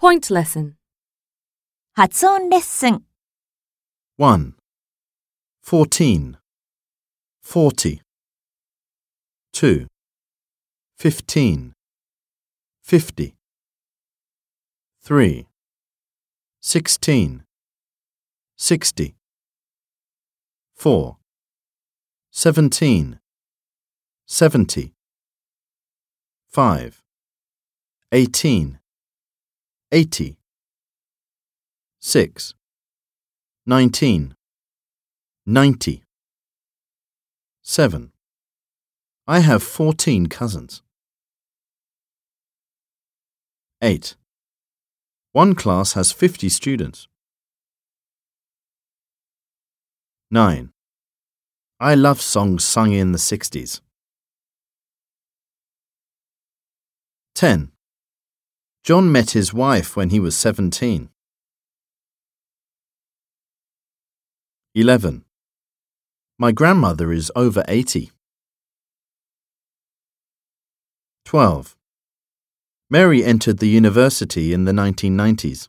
Point lesson. 発音レッスン 1. 14. 40. 2. 15. 50. 3. 16. 60. 4. 17. 70. 5. 18. 80. 6. 19. 90. 7. I have 14 cousins. 8. One class has 50 students. 9. I love songs sung in the 60s. 10. John met his wife when he was 17. 11. My grandmother is over 80. 12. Mary entered the university in the 1990s.